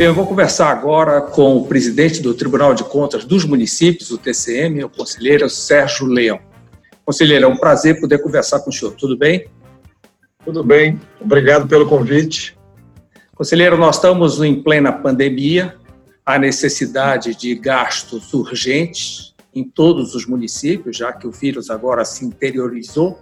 Eu vou conversar agora com o presidente do Tribunal de Contas dos Municípios, o TCM, o conselheiro Sérgio Leão. Conselheiro, é um prazer poder conversar com o senhor. Tudo bem? Tudo bem. Obrigado pelo convite. Conselheiro, nós estamos em plena pandemia, a necessidade de gastos urgentes em todos os municípios, já que o vírus agora se interiorizou.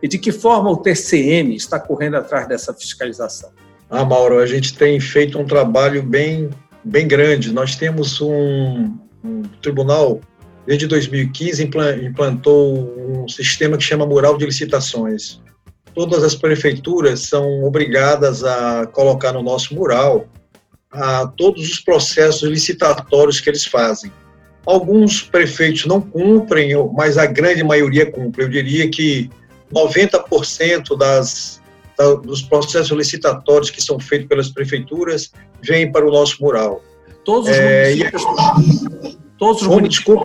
E de que forma o TCM está correndo atrás dessa fiscalização? Ah, Mauro, a gente tem feito um trabalho bem, bem grande. Nós temos um, um tribunal, desde 2015, implantou um sistema que chama Mural de Licitações. Todas as prefeituras são obrigadas a colocar no nosso mural a todos os processos licitatórios que eles fazem. Alguns prefeitos não cumprem, mas a grande maioria cumpre. Eu diria que 90% das dos processos licitatórios que são feitos pelas prefeituras vêm para o nosso mural. Todos os é, municípios, e... todos os municípios,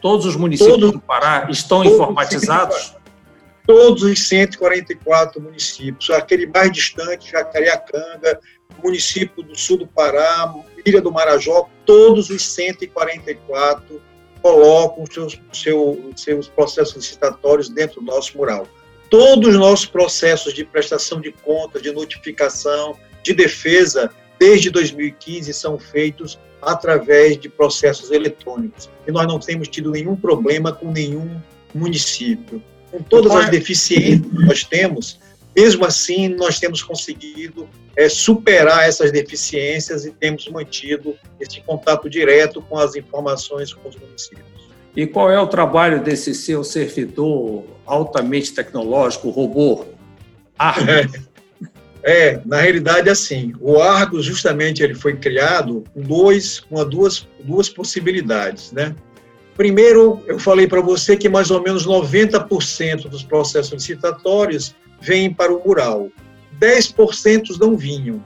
todos os municípios todos, do Pará estão informatizados? Todos os 144 municípios, aquele mais distante, Jacareacanga, município do sul do Pará, Ilha do Marajó, todos os 144 colocam seus, seu, seus processos licitatórios dentro do nosso mural. Todos os nossos processos de prestação de contas, de notificação, de defesa, desde 2015, são feitos através de processos eletrônicos. E nós não temos tido nenhum problema com nenhum município. Com todas as deficiências que nós temos, mesmo assim, nós temos conseguido é, superar essas deficiências e temos mantido esse contato direto com as informações com os municípios. E qual é o trabalho desse seu servidor altamente tecnológico, robô Argos? É, é, na realidade, assim, o Argos justamente ele foi criado com dois, com duas, duas possibilidades, né? Primeiro, eu falei para você que mais ou menos 90% dos processos licitatórios vêm para o mural. 10% não vinham.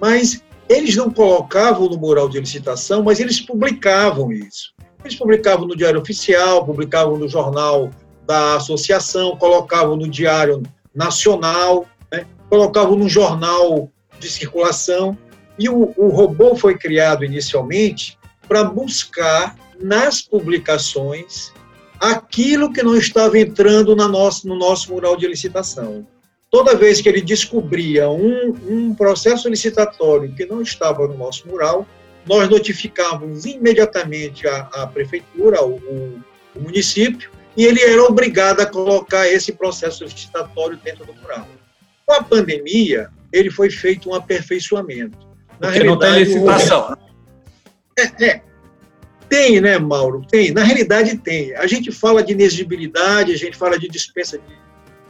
Mas eles não colocavam no mural de licitação, mas eles publicavam isso. Eles publicavam no Diário Oficial, publicavam no Jornal da Associação, colocavam no Diário Nacional, né? colocavam no Jornal de Circulação. E o, o robô foi criado inicialmente para buscar nas publicações aquilo que não estava entrando na no nosso mural de licitação. Toda vez que ele descobria um, um processo licitatório que não estava no nosso mural, nós notificávamos imediatamente a, a prefeitura, o, o, município, e ele era obrigado a colocar esse processo licitatório dentro do mural. Com a pandemia, ele foi feito um aperfeiçoamento. Na Porque realidade, não tem licitação. É, é, tem, né, Mauro? Tem. Na realidade, tem. A gente fala de inexigibilidade, a gente fala de dispensa de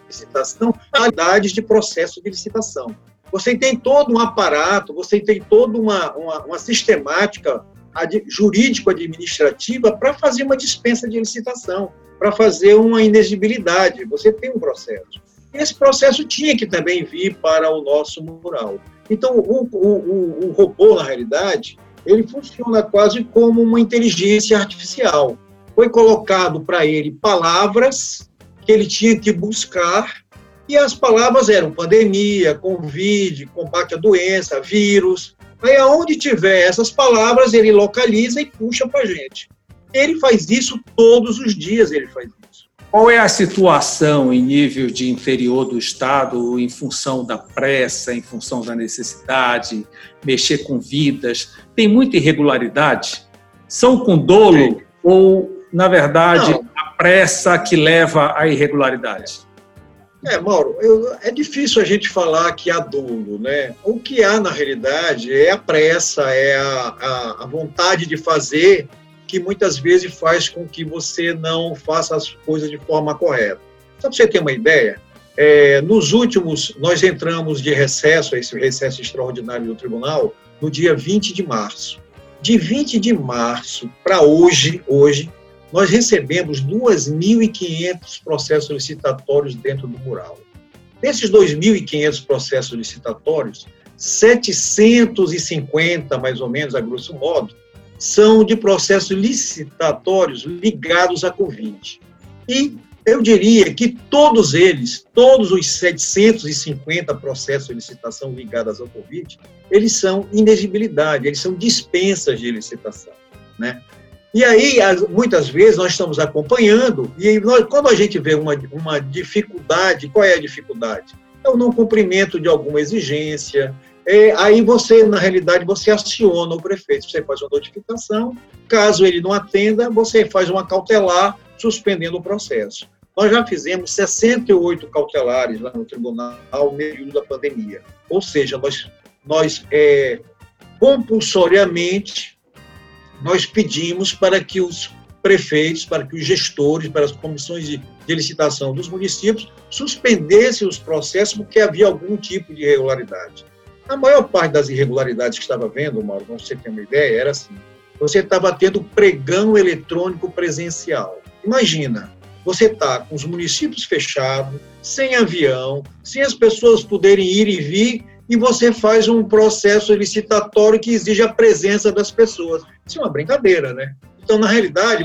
licitação, qualidades de processo de licitação. Você tem todo um aparato, você tem toda uma, uma, uma sistemática jurídico-administrativa para fazer uma dispensa de licitação, para fazer uma inexigibilidade. Você tem um processo. Esse processo tinha que também vir para o nosso mural. Então, o, o, o, o robô, na realidade, ele funciona quase como uma inteligência artificial. Foi colocado para ele palavras que ele tinha que buscar e as palavras eram pandemia, Covid, combate à doença, vírus. Aí, aonde tiver essas palavras, ele localiza e puxa para a gente. Ele faz isso todos os dias, ele faz isso. Qual é a situação em nível de interior do Estado, em função da pressa, em função da necessidade, mexer com vidas? Tem muita irregularidade? São com dolo ou, na verdade, Não. a pressa que leva à irregularidade? É, Mauro, eu, é difícil a gente falar que há dolo, né? O que há, na realidade, é a pressa, é a, a, a vontade de fazer que muitas vezes faz com que você não faça as coisas de forma correta. Só para você ter uma ideia, é, nos últimos, nós entramos de recesso, esse recesso extraordinário do tribunal, no dia 20 de março. De 20 de março para hoje, hoje, nós recebemos 2.500 processos licitatórios dentro do mural. Desses 2.500 processos licitatórios, 750, mais ou menos, a grosso modo, são de processos licitatórios ligados à Covid. E Eu diria que todos eles, todos os 750 processos de licitação ligados ao Covid, eles são inegibilidade, eles são dispensas de licitação, né? E aí, muitas vezes, nós estamos acompanhando, e nós, quando a gente vê uma, uma dificuldade, qual é a dificuldade? É o não cumprimento de alguma exigência, é, aí você, na realidade, você aciona o prefeito, você faz uma notificação, caso ele não atenda, você faz uma cautelar, suspendendo o processo. Nós já fizemos 68 cautelares lá no tribunal no período da pandemia. Ou seja, nós, nós é, compulsoriamente, nós pedimos para que os prefeitos, para que os gestores, para as comissões de, de licitação dos municípios suspendessem os processos porque havia algum tipo de irregularidade. A maior parte das irregularidades que estava vendo, Mauro, para você ter uma ideia, era assim: você estava tendo pregão eletrônico presencial. Imagina, você está com os municípios fechados, sem avião, sem as pessoas poderem ir e vir, e você faz um processo licitatório que exige a presença das pessoas. Isso é uma brincadeira, né? Então, na realidade,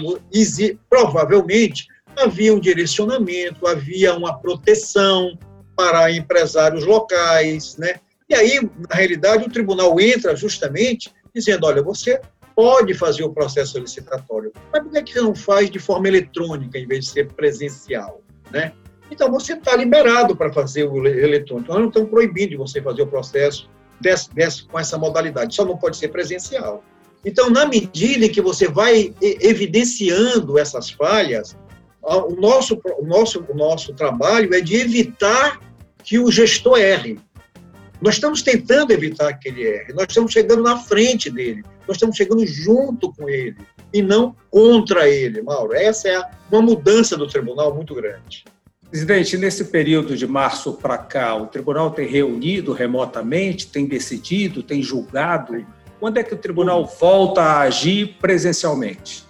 provavelmente havia um direcionamento, havia uma proteção para empresários locais, né? E aí, na realidade, o tribunal entra justamente dizendo: olha, você pode fazer o processo licitatório, mas por que você não faz de forma eletrônica em vez de ser presencial, né? Então, você está liberado para fazer o eletrônico. Nós não estamos proibindo de você fazer o processo desse, desse, com essa modalidade, só não pode ser presencial. Então, na medida em que você vai evidenciando essas falhas, o nosso, o nosso, o nosso trabalho é de evitar que o gestor erre. Nós estamos tentando evitar que ele erre, nós estamos chegando na frente dele, nós estamos chegando junto com ele e não contra ele, Mauro. Essa é uma mudança do tribunal muito grande. Presidente, nesse período de março para cá, o tribunal tem reunido remotamente, tem decidido, tem julgado. Quando é que o tribunal volta a agir presencialmente?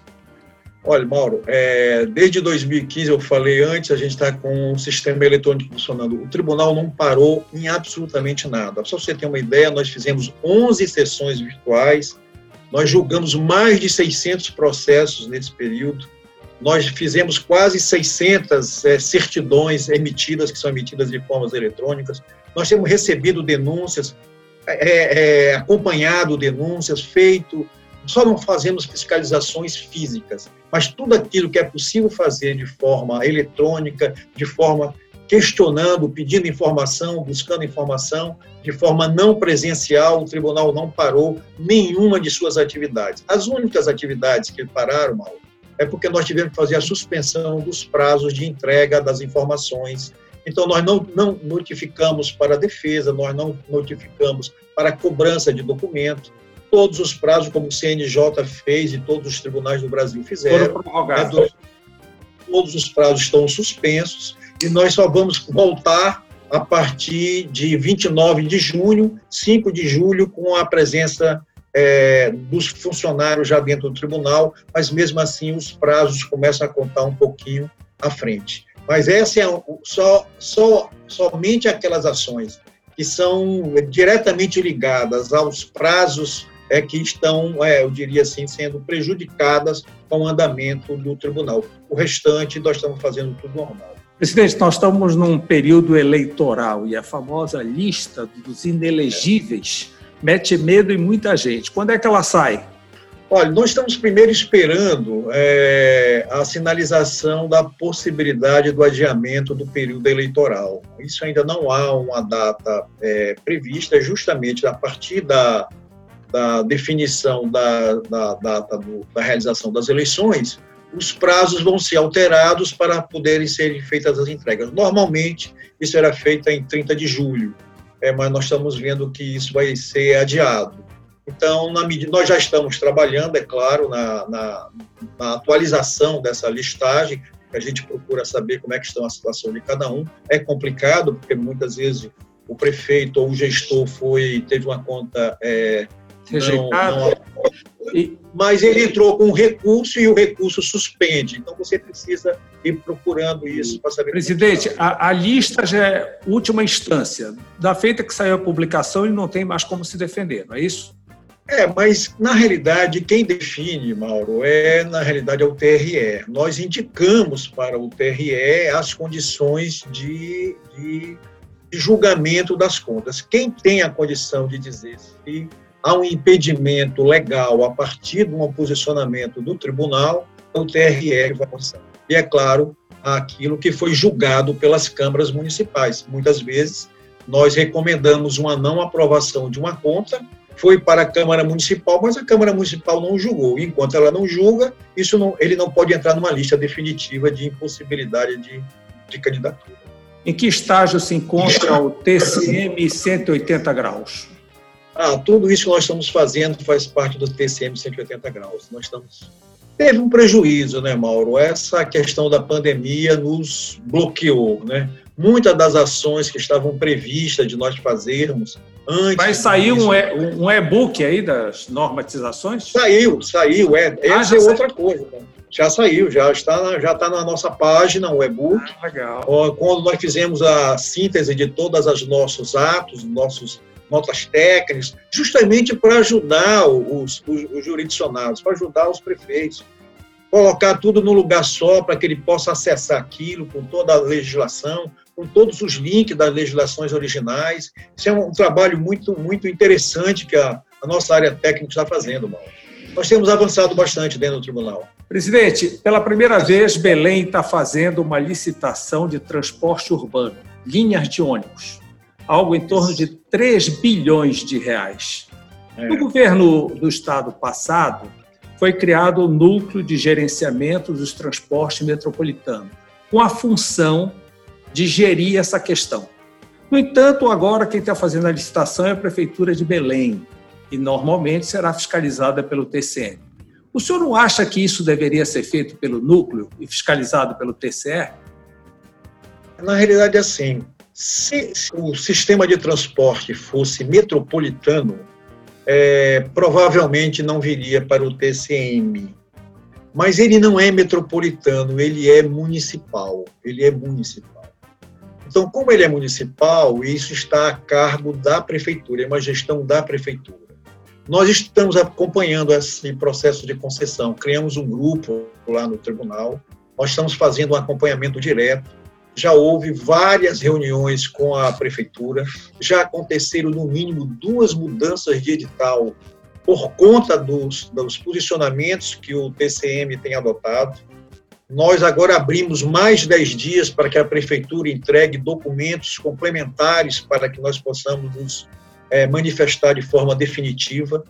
Olha, Mauro, é, desde 2015, eu falei antes, a gente está com o sistema eletrônico funcionando. O tribunal não parou em absolutamente nada. Só você ter uma ideia, nós fizemos 11 sessões virtuais, nós julgamos mais de 600 processos nesse período, nós fizemos quase 600 é, certidões emitidas, que são emitidas de formas eletrônicas, nós temos recebido denúncias, é, é, acompanhado denúncias, feito só não fazemos fiscalizações físicas, mas tudo aquilo que é possível fazer de forma eletrônica, de forma questionando, pedindo informação, buscando informação, de forma não presencial, o tribunal não parou nenhuma de suas atividades. As únicas atividades que pararam, Mauro, é porque nós tivemos que fazer a suspensão dos prazos de entrega das informações. Então, nós não, não notificamos para a defesa, nós não notificamos para a cobrança de documento, todos os prazos, como o CNJ fez e todos os tribunais do Brasil fizeram. Né, todos os prazos estão suspensos e nós só vamos voltar a partir de 29 de junho, 5 de julho, com a presença é, dos funcionários já dentro do tribunal, mas mesmo assim os prazos começam a contar um pouquinho à frente. Mas essa é só, só somente aquelas ações que são diretamente ligadas aos prazos é que estão, é, eu diria assim, sendo prejudicadas com o andamento do tribunal. O restante, nós estamos fazendo tudo normal. Presidente, nós estamos num período eleitoral e a famosa lista dos inelegíveis mete medo em muita gente. Quando é que ela sai? Olha, nós estamos primeiro esperando é, a sinalização da possibilidade do adiamento do período eleitoral. Isso ainda não há uma data é, prevista, justamente a partir da da definição da, da data da realização das eleições, os prazos vão ser alterados para poderem ser feitas as entregas. Normalmente, isso era feito em 30 de julho, é, mas nós estamos vendo que isso vai ser adiado. Então, na medida, nós já estamos trabalhando, é claro, na, na, na atualização dessa listagem, a gente procura saber como é que está a situação de cada um. É complicado, porque muitas vezes o prefeito ou o gestor foi teve uma conta é, rejeitado. Não, não, e... Mas ele entrou com um recurso e o recurso suspende. Então você precisa ir procurando isso para saber. Presidente, a, a, lista já é última instância. Da feita que saiu a publicação, ele não tem mais como se defender, não é isso? É, mas na realidade quem define, Mauro, é na realidade é o TRE. Nós indicamos para o TRE as condições de, de, de julgamento das contas. Quem tem a condição de dizer se há um impedimento legal a partir de um posicionamento do tribunal, o TRE vai passar. E é claro, aquilo que foi julgado pelas câmaras municipais. Muitas vezes nós recomendamos uma não aprovação de uma conta foi para a Câmara Municipal, mas a Câmara Municipal não julgou. Enquanto ela não julga, isso não, ele não pode entrar numa lista definitiva de impossibilidade de, de candidatura. Em que estágio se encontra o TCM 180 graus? Ah, tudo isso que nós estamos fazendo faz parte do TCM 180 graus. Nós estamos teve um prejuízo, né, Mauro? Essa questão da pandemia nos bloqueou, né? Muitas das ações que estavam previstas de nós fazermos Antes Vai sair um, e, um e-book aí das normatizações? Saiu, saiu. É, ah, essa é saiu. outra coisa. Né? Já saiu, já está, já está na nossa página, o e-book. Ah, legal. Quando nós fizemos a síntese de todos os nossos atos, nossos notas técnicas, justamente para ajudar os, os, os jurisdicionados, para ajudar os prefeitos. Colocar tudo no lugar só para que ele possa acessar aquilo com toda a legislação, com todos os links das legislações originais. Isso é um trabalho muito, muito interessante que a, a nossa área técnica está fazendo, Mauro. Nós temos avançado bastante dentro do tribunal. Presidente, pela primeira vez, Belém está fazendo uma licitação de transporte urbano, linhas de ônibus, algo em torno de 3 bilhões de reais. É. No governo do estado passado, foi criado o Núcleo de Gerenciamento dos Transportes Metropolitanos, com a função de gerir essa questão. No entanto, agora quem está fazendo a licitação é a Prefeitura de Belém, e normalmente será fiscalizada pelo TCM. O senhor não acha que isso deveria ser feito pelo núcleo e fiscalizado pelo TCE? Na realidade, é assim. Se, o sistema de transporte fosse metropolitano, é, provavelmente não viria para o TCM. Mas ele não é metropolitano, ele é municipal. Ele é municipal. Então, como ele é municipal, isso está a cargo da prefeitura, é uma gestão da prefeitura. Nós estamos acompanhando esse processo de concessão, criamos um grupo lá no tribunal, nós estamos fazendo um acompanhamento direto. Já houve várias reuniões com a prefeitura, já aconteceram no mínimo duas mudanças de edital por conta dos, dos posicionamentos que o TCM tem adotado. Nós agora abrimos mais 10 dias para que a prefeitura entregue documentos complementares para que nós possamos nos é, manifestar de forma definitiva.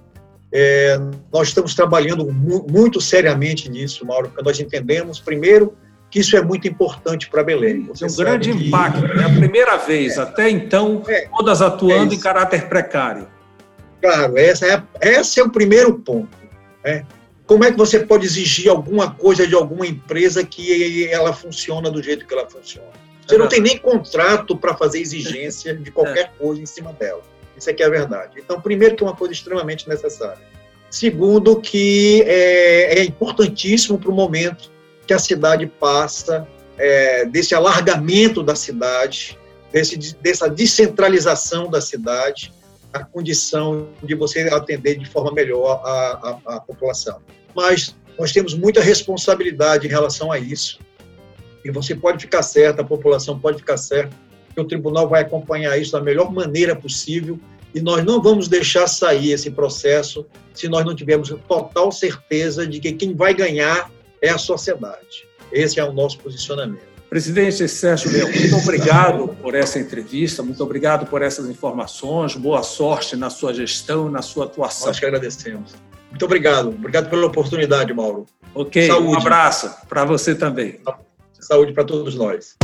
É, nós estamos trabalhando mu muito seriamente nisso, Mauro, porque nós entendemos, primeiro, que isso é muito importante para Belém. Você um grande que... impacto. É a primeira vez, é. até então, é. todas atuando é em caráter precário. Claro, essa é, esse é o primeiro ponto. Né? Como é que você pode exigir alguma coisa de alguma empresa que ela funciona do jeito que ela funciona? Você não tem nem contrato para fazer exigência de qualquer é. coisa em cima dela. Isso aqui é a verdade. Então, primeiro, que é uma coisa extremamente necessária. Segundo, que é, é importantíssimo para o momento que a cidade passa, é, desse alargamento da cidade, desse, dessa descentralização da cidade, a condição de você atender de forma melhor a, a, a população. Mas nós temos muita responsabilidade em relação a isso. E você pode ficar certo, a população pode ficar certa, que o tribunal vai acompanhar isso da melhor maneira possível e nós não vamos deixar sair esse processo se nós não tivermos total certeza de que quem vai ganhar é a sociedade. Esse é o nosso posicionamento. Presidente Sérgio Leão, muito obrigado por essa entrevista, muito obrigado por essas informações, boa sorte na sua gestão na sua atuação. Nós que agradecemos. Muito obrigado. Obrigado pela oportunidade, Mauro. Ok, Saúde. um abraço para você também. Saúde para todos nós.